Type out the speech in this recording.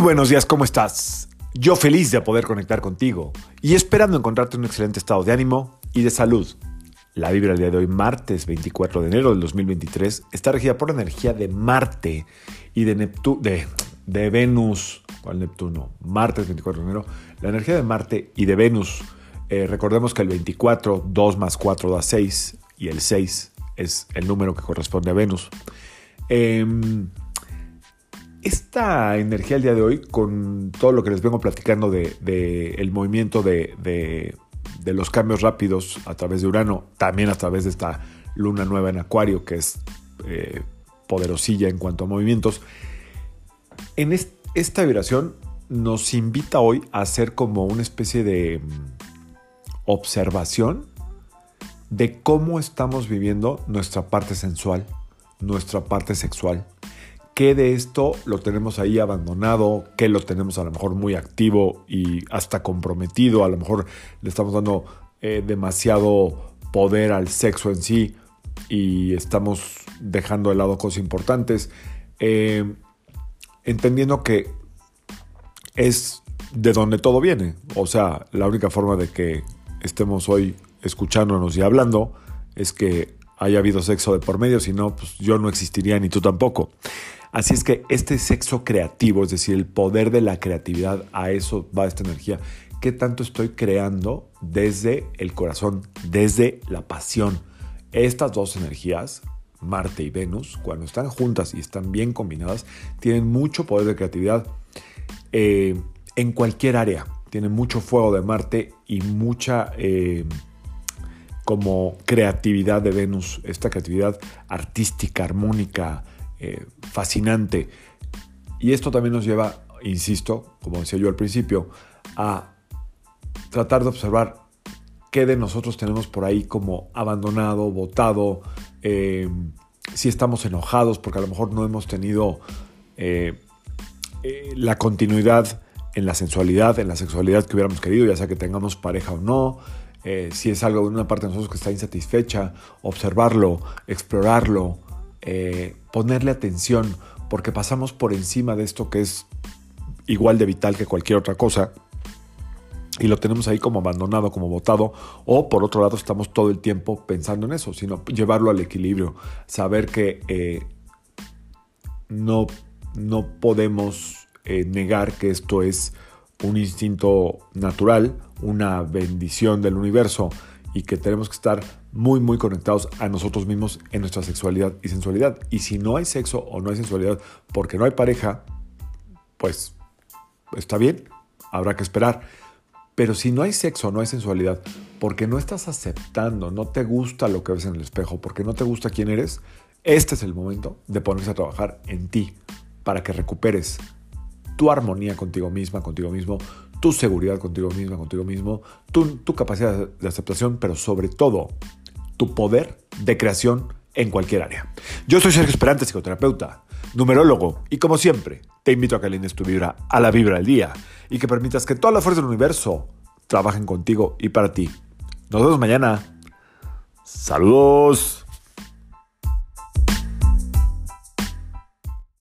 Buenos días, ¿cómo estás? Yo feliz de poder conectar contigo y esperando encontrarte en un excelente estado de ánimo y de salud. La vibra del día de hoy, martes 24 de enero del 2023, está regida por la energía de Marte y de Neptuno, de, Venus. ¿Cuál Neptuno? Martes 24 de enero. La energía de Marte y de Venus. Eh, recordemos que el 24, 2 más 4 da 6 y el 6 es el número que corresponde a Venus. Eh, esta energía el día de hoy, con todo lo que les vengo platicando del de, el movimiento de, de, los cambios rápidos a través de Urano, también a través de esta luna nueva en Acuario, que es eh, poderosilla en cuanto a movimientos, en est esta vibración nos invita hoy a hacer como una especie de mm, observación de cómo estamos viviendo nuestra parte sensual, nuestra parte sexual qué de esto lo tenemos ahí abandonado, qué lo tenemos a lo mejor muy activo y hasta comprometido, a lo mejor le estamos dando eh, demasiado poder al sexo en sí y estamos dejando de lado cosas importantes, eh, entendiendo que es de donde todo viene, o sea, la única forma de que estemos hoy escuchándonos y hablando es que haya habido sexo de por medio, si no, pues yo no existiría ni tú tampoco. Así es que este sexo creativo, es decir, el poder de la creatividad, a eso va esta energía. ¿Qué tanto estoy creando desde el corazón, desde la pasión? Estas dos energías, Marte y Venus, cuando están juntas y están bien combinadas, tienen mucho poder de creatividad eh, en cualquier área. Tienen mucho fuego de Marte y mucha eh, como creatividad de Venus, esta creatividad artística, armónica, eh, fascinante. Y esto también nos lleva, insisto, como decía yo al principio, a tratar de observar qué de nosotros tenemos por ahí como abandonado, votado, eh, si estamos enojados porque a lo mejor no hemos tenido eh, la continuidad en la sensualidad, en la sexualidad que hubiéramos querido, ya sea que tengamos pareja o no, si es algo de una parte de nosotros que está insatisfecha, observarlo, explorarlo, eh, ponerle atención, porque pasamos por encima de esto que es igual de vital que cualquier otra cosa y lo tenemos ahí como abandonado, como botado, o por otro lado estamos todo el tiempo pensando en eso, sino llevarlo al equilibrio, saber que eh, no, no podemos eh, negar que esto es un instinto natural, una bendición del universo y que tenemos que estar muy, muy conectados a nosotros mismos en nuestra sexualidad y sensualidad. Y si no hay sexo o no hay sensualidad porque no hay pareja, pues está bien, habrá que esperar. Pero si no hay sexo, o no hay sensualidad, porque no estás aceptando, no te gusta lo que ves en el espejo, porque no te gusta quién eres, este es el momento de ponerse a trabajar en ti para que recuperes tu armonía contigo misma, contigo mismo, tu seguridad contigo misma, contigo mismo, tu, capacidad de aceptación, pero sobre todo tu poder de creación en cualquier área. Yo soy Sergio Esperante, psicoterapeuta, numerólogo, y como siempre, te invito a que alines tu vibra a la vibra del día y que permitas que todas las fuerzas del universo trabajen contigo y para ti. Nos vemos mañana. Saludos.